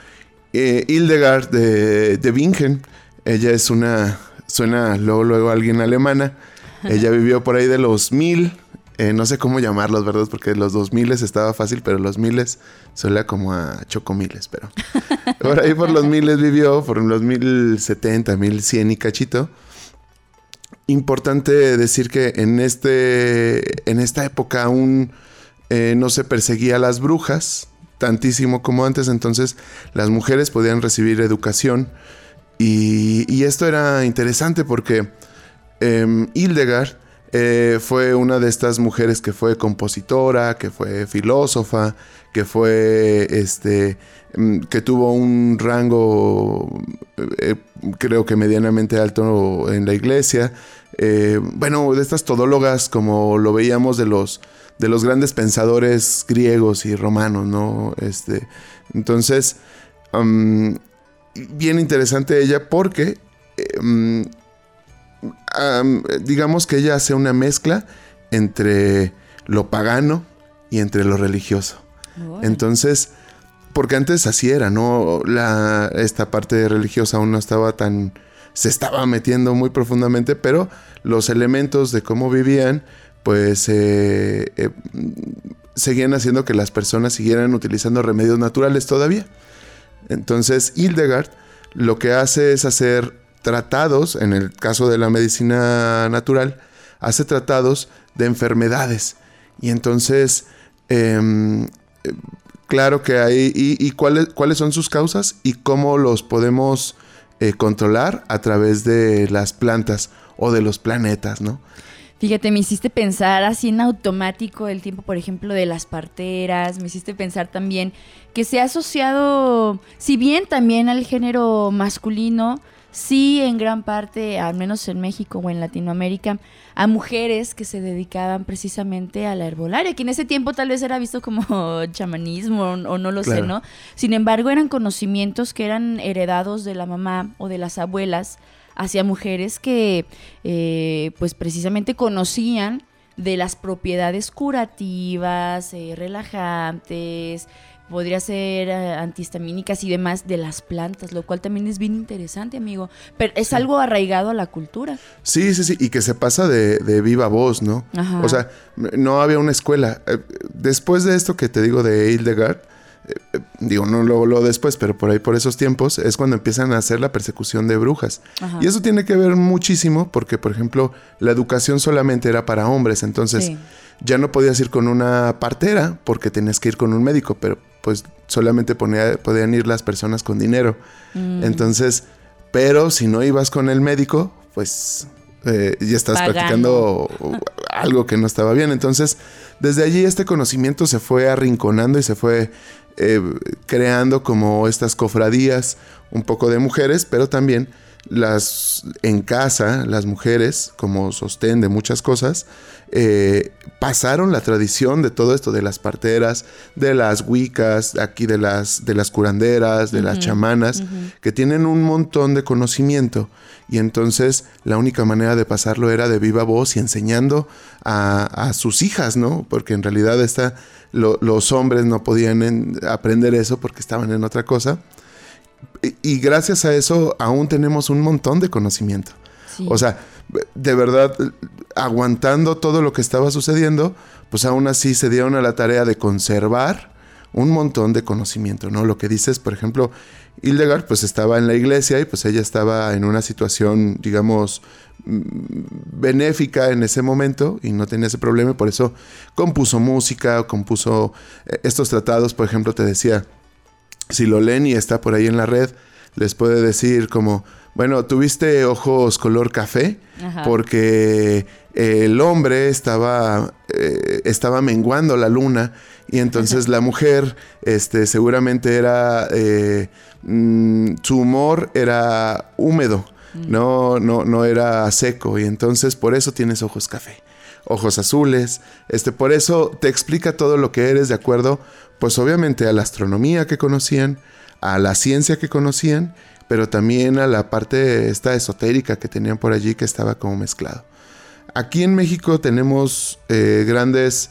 eh, Hildegard de, de Bingen. Ella es una, suena luego, luego alguien alemana. Ella vivió por ahí de los mil, eh, no sé cómo llamarlos, ¿verdad? Porque los dos miles estaba fácil, pero los miles suena como a chocomiles, pero por ahí por los miles vivió, por los mil setenta, mil cien y cachito. Importante decir que en, este, en esta época aún eh, no se perseguía a las brujas tantísimo como antes, entonces las mujeres podían recibir educación y, esto era interesante porque eh, Hildegard eh, fue una de estas mujeres que fue compositora, que fue filósofa, que fue este mm, que tuvo un rango eh, creo que medianamente alto en la iglesia. Bueno, de estas todólogas como lo veíamos de los de los grandes pensadores griegos y romanos, ¿no? Este, entonces, um, bien interesante ella porque um, um, digamos que ella hace una mezcla entre lo pagano y entre lo religioso. Bueno. Entonces, porque antes así era, ¿no? La, esta parte religiosa aún no estaba tan... se estaba metiendo muy profundamente, pero los elementos de cómo vivían, pues eh, eh, seguían haciendo que las personas siguieran utilizando remedios naturales todavía. Entonces, Hildegard lo que hace es hacer tratados, en el caso de la medicina natural, hace tratados de enfermedades. Y entonces, eh, claro que hay, y, y cuáles, cuáles son sus causas y cómo los podemos eh, controlar a través de las plantas o de los planetas, ¿no? Fíjate, me hiciste pensar así en automático el tiempo, por ejemplo, de las parteras, me hiciste pensar también que se ha asociado, si bien también al género masculino, sí en gran parte, al menos en México o en Latinoamérica, a mujeres que se dedicaban precisamente a la herbolaria, que en ese tiempo tal vez era visto como chamanismo o no lo claro. sé, ¿no? Sin embargo, eran conocimientos que eran heredados de la mamá o de las abuelas hacia mujeres que eh, pues precisamente conocían de las propiedades curativas, eh, relajantes, podría ser uh, antihistamínicas y demás de las plantas, lo cual también es bien interesante, amigo. Pero es sí. algo arraigado a la cultura. Sí, sí, sí, y que se pasa de, de viva voz, ¿no? Ajá. O sea, no había una escuela. Eh, después de esto que te digo de Hildegard, eh, digo, no lo, lo, después, pero por ahí por esos tiempos es cuando empiezan a hacer la persecución de brujas. Ajá. Y eso tiene que ver muchísimo porque, por ejemplo, la educación solamente era para hombres, entonces sí. ya no podías ir con una partera porque tenías que ir con un médico, pero pues solamente ponía, podían ir las personas con dinero. Mm. Entonces, pero si no ibas con el médico, pues eh, ya estás practicando algo que no estaba bien. Entonces, desde allí este conocimiento se fue arrinconando y se fue eh, creando como estas cofradías un poco de mujeres, pero también las en casa, las mujeres, como sostén de muchas cosas, eh, pasaron la tradición de todo esto, de las parteras, de las wicas, aquí de las, de las curanderas, de uh -huh, las chamanas, uh -huh. que tienen un montón de conocimiento. Y entonces la única manera de pasarlo era de viva voz y enseñando a, a sus hijas, ¿no? Porque en realidad esta, lo, los hombres no podían en, aprender eso porque estaban en otra cosa. Y, y, gracias a eso aún tenemos un montón de conocimiento. Sí. O sea, de verdad, aguantando todo lo que estaba sucediendo, pues aún así se dieron a la tarea de conservar un montón de conocimiento, ¿no? Lo que dices, por ejemplo, Hildegard pues estaba en la iglesia y pues ella estaba en una situación, digamos, mm, benéfica en ese momento y no tenía ese problema y por eso compuso música, compuso eh, estos tratados, por ejemplo, te decía, si lo leen y está por ahí en la red, les puede decir como, bueno, tuviste ojos color café Ajá. porque el hombre estaba, eh, estaba menguando la luna y entonces la mujer este, seguramente era, eh, mm, su humor era húmedo, no, no, no era seco y entonces por eso tienes ojos café, ojos azules, este, por eso te explica todo lo que eres de acuerdo, pues obviamente a la astronomía que conocían, a la ciencia que conocían, pero también a la parte esta esotérica que tenían por allí que estaba como mezclado. Aquí en México tenemos eh, grandes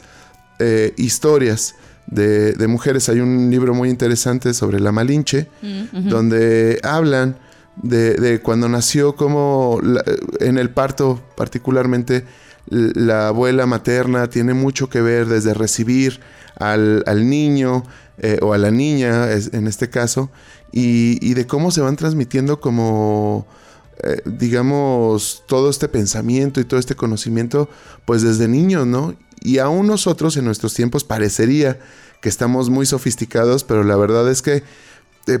eh, historias de, de mujeres. Hay un libro muy interesante sobre la Malinche, donde hablan de, de cuando nació, como la- en el parto particularmente, la abuela materna tiene mucho que ver desde recibir al, al niño eh, o a la niña, en este caso, y, y de cómo se van transmitiendo como eh, digamos, todo este pensamiento y todo este conocimiento, pues desde niños, ¿no? Y aún nosotros en nuestros tiempos parecería que estamos muy sofisticados, pero la verdad es que eh,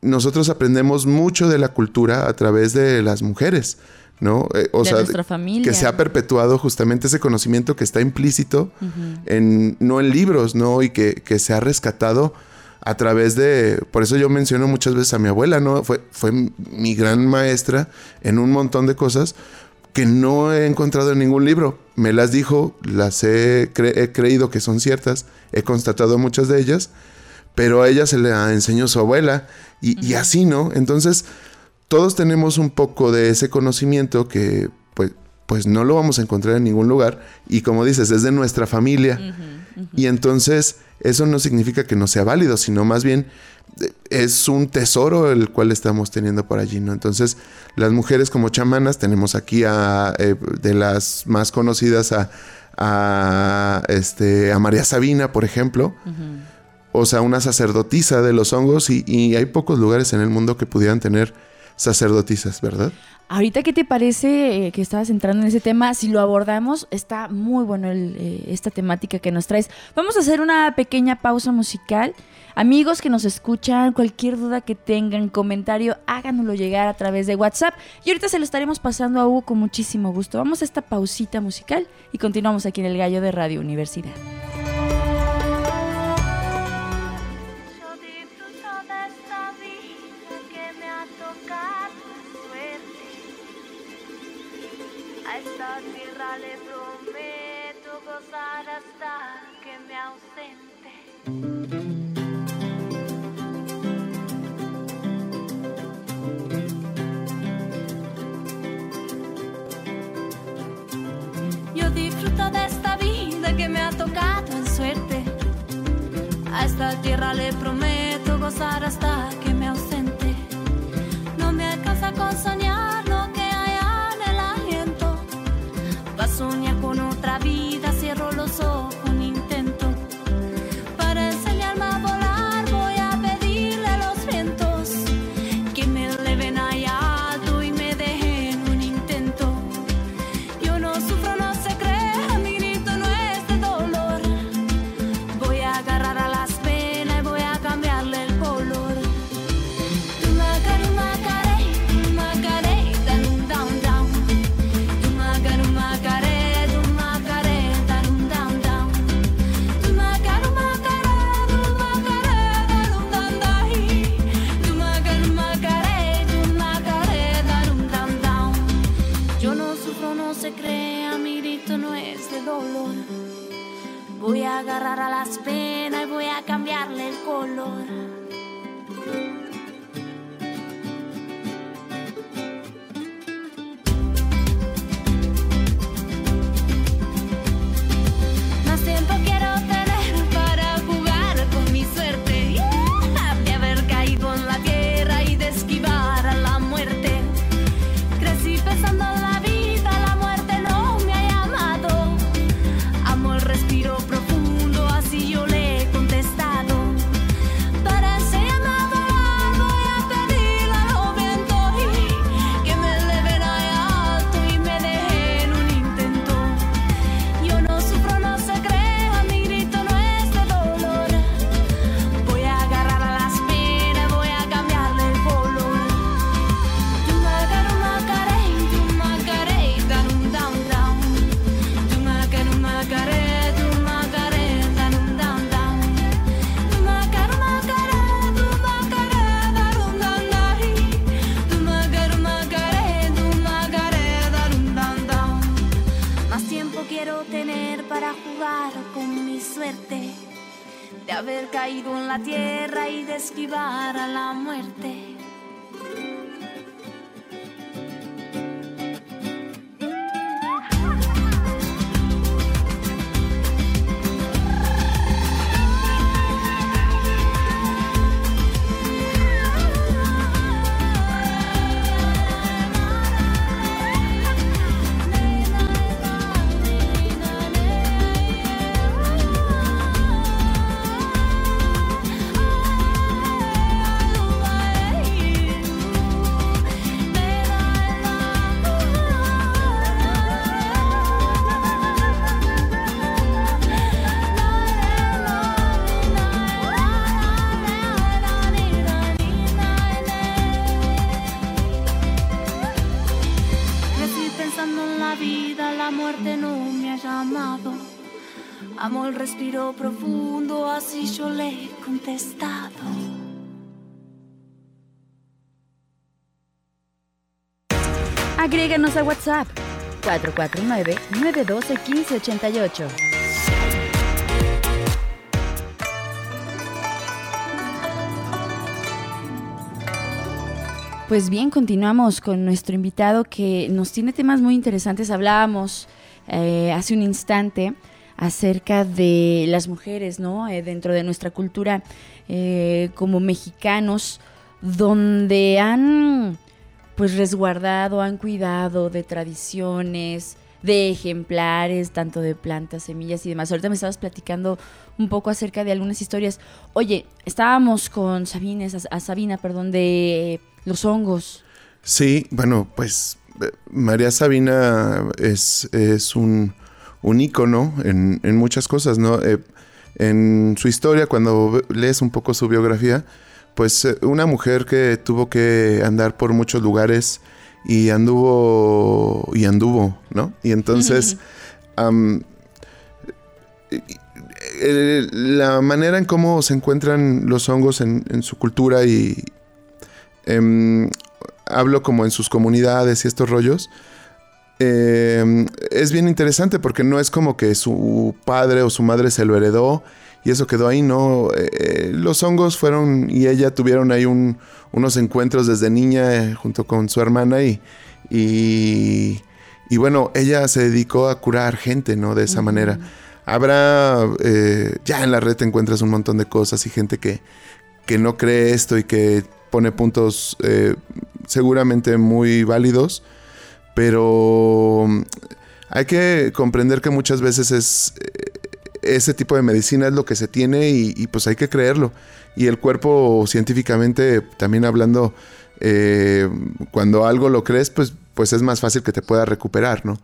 nosotros aprendemos mucho de la cultura a través de las mujeres, ¿no? Eh, o De sea, nuestra familia. que se ha perpetuado justamente ese conocimiento que está implícito en, no en libros, ¿no? Y que, que se ha rescatado a través de, por eso yo menciono muchas veces a mi abuela, ¿no? Fue, fue mi gran maestra en un montón de cosas que no he encontrado en ningún libro. Me las dijo, las he, cre- he creído que son ciertas, he constatado muchas de ellas, pero a ella se le enseñó su abuela y, y así, ¿no? Entonces, todos tenemos un poco de ese conocimiento que pues, pues no lo vamos a encontrar en ningún lugar y como dices, es de nuestra familia. Y entonces eso no significa que no sea válido, sino más bien eh, es un tesoro el cual estamos teniendo por allí, ¿no? Entonces, las mujeres como chamanas, tenemos aquí a, eh, de las más conocidas a, a, este, a María Sabina, por ejemplo, o sea, una sacerdotisa de los hongos y, y hay pocos lugares en el mundo que pudieran tener sacerdotisas, ¿verdad? Ahorita, ¿qué te parece eh, que estabas entrando en ese tema? Si lo abordamos, está muy bueno el, eh, esta temática que nos traes. Vamos a hacer una pequeña pausa musical. Amigos que nos escuchan, cualquier duda que tengan, comentario, háganoslo llegar a través de WhatsApp. Y ahorita se lo estaremos pasando a Hugo con muchísimo gusto. Vamos a esta pausita musical y continuamos aquí en el Gallo de Radio Universidad. Tierra le prometo gozar hasta que me ausente. Yo disfruto de esta vida que me ha tocado en suerte. A esta tierra le prometo gozar hasta que me ausente. No me alcanza con soñar soñar con otra vida, cierro los ojos, Respiro profundo, así yo le he contestado. Agréganos a WhatsApp 449-912-1588. Pues bien, continuamos con nuestro invitado que nos tiene temas muy interesantes. Hablábamos eh, hace un instante acerca de las mujeres, ¿no? Eh, dentro de nuestra cultura eh, como mexicanos, donde han pues resguardado, han cuidado de tradiciones, de ejemplares, tanto de plantas, semillas y demás. Ahorita me estabas platicando un poco acerca de algunas historias. Oye, estábamos con Sabines, a, Sabina, perdón, de los hongos. Sí, bueno, pues eh, María Sabina es, es un, un ícono en, en muchas cosas, ¿no? Eh, en su historia, cuando lees un poco su biografía, pues eh, una mujer que tuvo que andar por muchos lugares y anduvo y anduvo, ¿no? Y entonces eh, la manera en cómo se encuentran los hongos en, en su cultura y em, hablo como en sus comunidades y estos rollos, eh, es bien interesante porque no es como que su padre o su madre se lo heredó y eso quedó ahí, no. Eh, los hongos fueron y ella tuvieron ahí un- unos encuentros desde niña eh, junto con su hermana y, y, y bueno, ella se dedicó a curar gente, ¿no? De esa manera. Habrá, eh, ya en la red te encuentras un montón de cosas y gente que, que no cree esto y que pone puntos eh, seguramente muy válidos, pero mm, hay que comprender que muchas veces es eh, ese tipo de medicina es lo que se tiene y, y, pues hay que creerlo. Y el cuerpo científicamente, también hablando, eh, cuando algo lo crees, pues, pues es más fácil que te pueda recuperar, ¿no?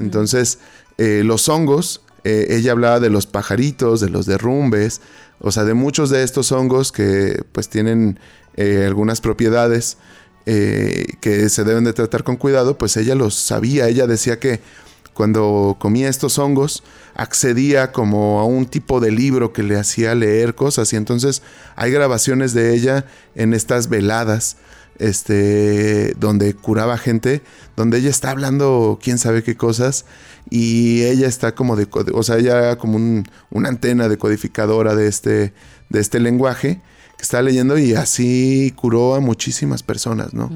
Entonces, eh, los hongos, eh, ella hablaba de los pajaritos, de los derrumbes, o sea, de muchos de estos hongos que pues tienen algunas propiedades eh, que se deben de tratar con cuidado, pues ella los sabía, ella decía que cuando comía estos hongos accedía como a un tipo de libro que le hacía leer cosas. Y entonces hay grabaciones de ella en estas veladas este donde curaba gente donde ella está hablando quién sabe qué cosas. Y ella está como de o sea ella como un, una antena decodificadora de este de este lenguaje que está leyendo y así curó a muchísimas personas no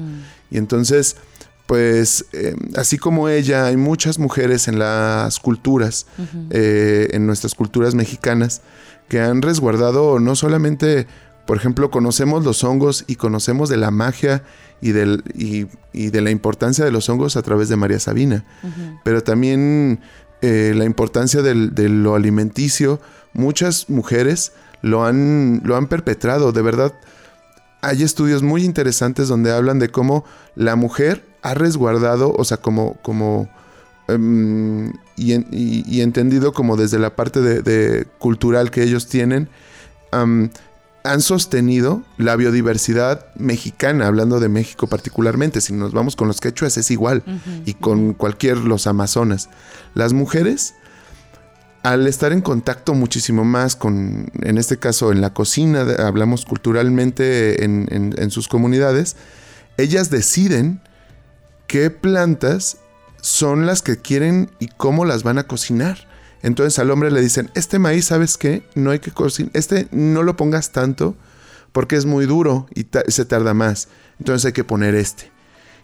y entonces pues eh, así como ella, hay muchas mujeres en las culturas, uh -huh. eh, en nuestras culturas mexicanas, que han resguardado no solamente, por ejemplo, conocemos los hongos y conocemos de la magia y, del, y, y de la importancia de los hongos a través de María Sabina, uh -huh. pero también eh, la importancia del, de lo alimenticio, muchas mujeres lo han, lo han perpetrado, de verdad. Hay estudios muy interesantes donde hablan de cómo la mujer ha resguardado, o sea, como, como um, y, en, y, y, entendido como desde la parte de, de cultural que ellos tienen, um, han sostenido la biodiversidad mexicana, hablando de México particularmente. Si nos vamos con los quechuas es igual, uh -huh, y con uh -huh. cualquier los amazonas. Las mujeres, al estar en contacto muchísimo más con, en este caso en la cocina, hablamos culturalmente en, sus comunidades, ellas deciden qué plantas son las que quieren y cómo las van a cocinar. Entonces al hombre le dicen, este maíz, ¿sabes qué? No hay que cocinar, este no lo pongas tanto porque es muy duro y se tarda más. Entonces hay que poner este.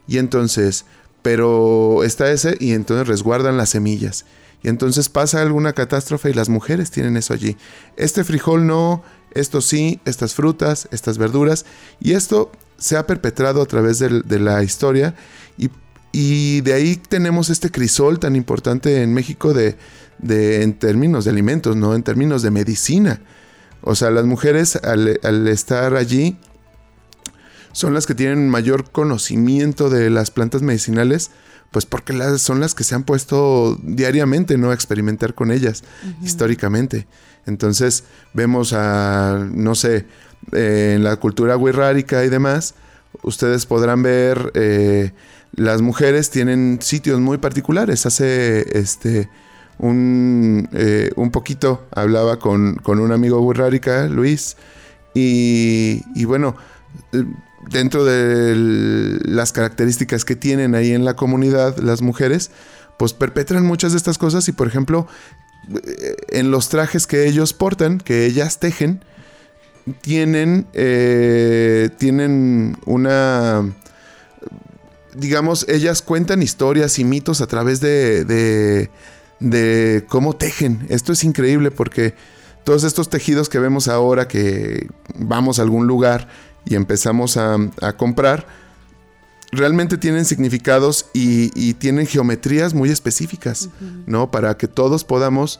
Y entonces, pero está ese y entonces resguardan las semillas. Y entonces pasa alguna catástrofe y las mujeres tienen eso allí. Este frijol no, esto sí, estas frutas, estas verduras. Y esto se ha perpetrado a través de, la historia y, de ahí tenemos este crisol tan importante en México de, en términos de alimentos, ¿no? En términos de medicina. O sea, las mujeres al, estar allí son las que tienen mayor conocimiento de las plantas medicinales, pues porque las, son las que se han puesto diariamente, ¿no? A experimentar con ellas, históricamente. Entonces, vemos a, no sé, eh, en la cultura wixárika y demás, ustedes podrán ver, eh, las mujeres tienen sitios muy particulares. Hace, este, un, eh, un poquito hablaba con, un amigo burrárica, Luis, y, y bueno, dentro de las características que tienen ahí en la comunidad las mujeres, pues perpetran muchas de estas cosas y por ejemplo, eh, en los trajes que ellos portan, que ellas tejen, tienen, tienen una digamos, ellas cuentan historias y mitos a través de, de cómo tejen. Esto es increíble porque todos estos tejidos que vemos ahora que vamos a algún lugar y empezamos a, comprar, realmente tienen significados y, tienen geometrías muy específicas, ¿no? Para que todos podamos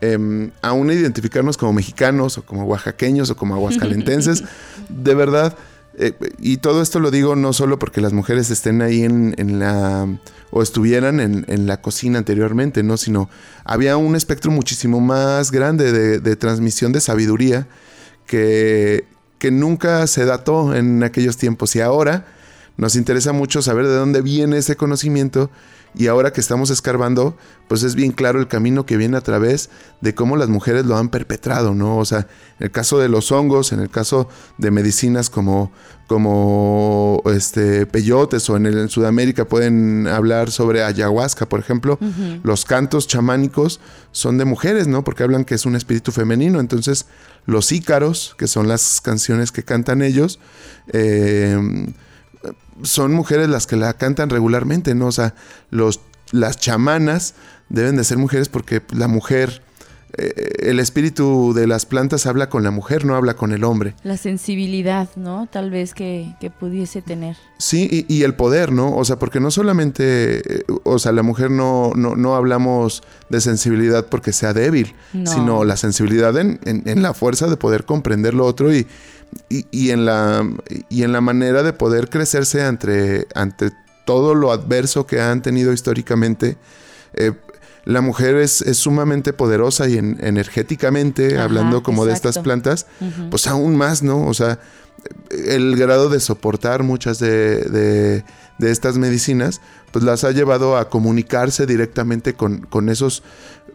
em, aún identificarnos como mexicanos o como oaxaqueños o como aguascalentenses, de verdad. Eh, y todo esto lo digo no solo porque las mujeres estén ahí en, en la o estuvieran en, la cocina anteriormente, ¿no? Sino había un espectro muchísimo más grande de, transmisión de sabiduría que, que nunca se dató en aquellos tiempos. Y ahora nos interesa mucho saber de dónde viene ese conocimiento y ahora que estamos escarbando, pues es bien claro el camino que viene a través de cómo las mujeres lo han perpetrado, ¿no? O sea, en el caso de los hongos, en el caso de medicinas como, como este, peyotes o en, el, Sudamérica pueden hablar sobre ayahuasca, por ejemplo, los cantos chamánicos son de mujeres, ¿no? Porque hablan que es un espíritu femenino, entonces los ícaros, que son las canciones que cantan ellos, eh, son mujeres las que la cantan regularmente, ¿no? O sea, los, las chamanas deben de ser mujeres porque la mujer, eh, el espíritu de las plantas habla con la mujer, no habla con el hombre. La sensibilidad, ¿no? Tal vez que, pudiese tener. Sí, y, el poder, ¿no? O sea, porque no solamente, eh, o sea, la mujer no, no, hablamos de sensibilidad porque sea débil, sino la sensibilidad en, en la fuerza de poder comprender lo otro y y, en la, y en la manera de poder crecerse ante, ante todo lo adverso que han tenido históricamente. Eh, la mujer es, sumamente poderosa y energéticamente, hablando como de estas plantas, pues aún más, ¿no? O sea, el grado de soportar muchas de, de, estas medicinas, pues las ha llevado a comunicarse directamente con, con esos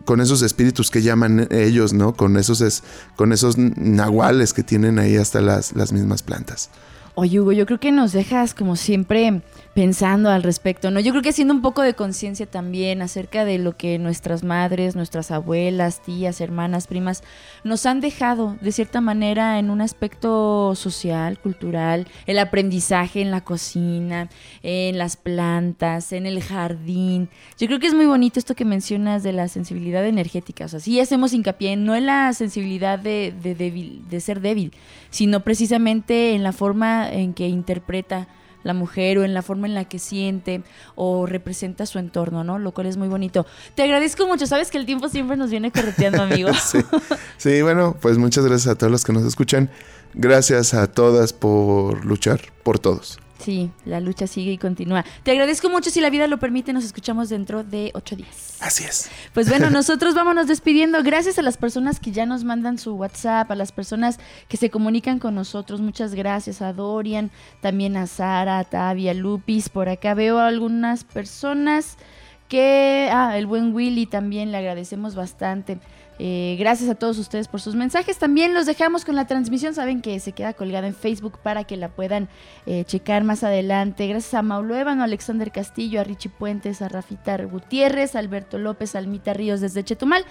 con esos espíritus que llaman ellos, ¿no? Con esos, con esos nahuales que tienen ahí hasta las, las mismas plantas. Oye, Hugo, yo creo que nos dejas como siempre pensando al respecto, ¿no? Yo creo que haciendo un poco de conciencia también acerca de lo que nuestras madres, nuestras abuelas, tías, hermanas, primas nos han dejado de cierta manera en un aspecto social, cultural, el aprendizaje en la cocina, en las plantas, en el jardín. Yo creo que es muy bonito esto que mencionas de la sensibilidad energética, o sea, sí hacemos hincapié no en la sensibilidad de, de, de ser débil, sino precisamente en la forma en que interpreta la mujer o en la forma en la que siente o representa su entorno, ¿no? Lo cual es muy bonito. Te agradezco mucho, sabes que el tiempo siempre nos viene correteando, amigo. sí. bueno, pues muchas gracias a todos los que nos escuchan. Gracias a todas por luchar por todos. Sí, la lucha sigue y continúa. Te agradezco mucho, si la vida lo permite, nos escuchamos dentro de ocho días. Así es. Pues bueno, nosotros vámonos despidiendo. Gracias a las personas que ya nos mandan su WhatsApp, a las personas que se comunican con nosotros. Muchas gracias a Dorian, también a Sara, a Tavia, Lupis. Por acá veo a algunas personas que... Ah, el buen Willy también le agradecemos bastante. Eh, gracias a todos ustedes por sus mensajes. También los dejamos con la transmisión. Saben que se queda colgada en Facebook para que la puedan eh, checar más adelante. Gracias a Maulo Ébano, a Alexander Castillo, a Richie Puentes, a Rafita Gutiérrez, a Alberto López, a Almita Ríos desde Chetumal.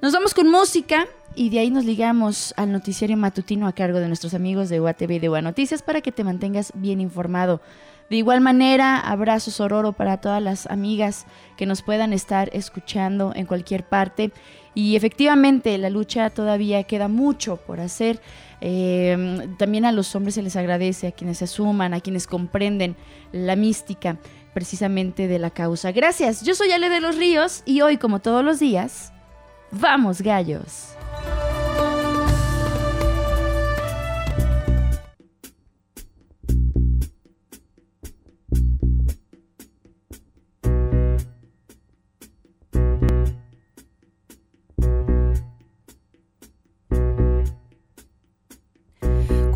Nos vamos con música y de ahí nos ligamos al noticiario matutino a cargo de nuestros amigos de UATV y de UA Noticias para que te mantengas bien informado. De igual manera, abrazo sororo para todas las amigas que nos puedan estar escuchando en cualquier parte. Y efectivamente, la lucha todavía queda mucho por hacer. Eh, también a los hombres se les agradece, a quienes se suman, a quienes comprenden la mística precisamente de la causa. Gracias, yo soy Ale de los Ríos y hoy, como todos los días, vamos gallos.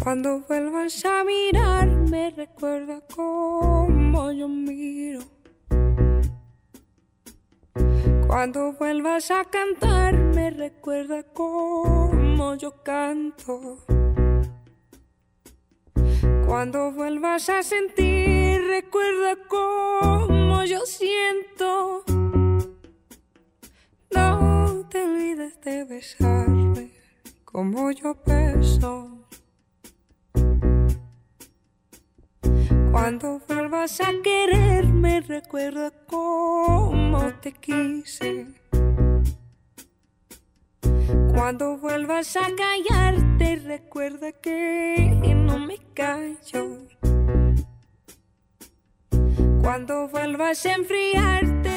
Cuando vuelvas a mirarme, recuerda cómo yo miro. Cuando vuelvas a cantarme, recuerda cómo yo canto. Cuando vuelvas a sentir, recuerda cómo yo siento. No te olvides de besarme como yo beso. Cuando vuelvas a quererme, recuerda cómo te quise. Cuando vuelvas a callarte, recuerda que no me callo. Cuando vuelvas a enfriarte,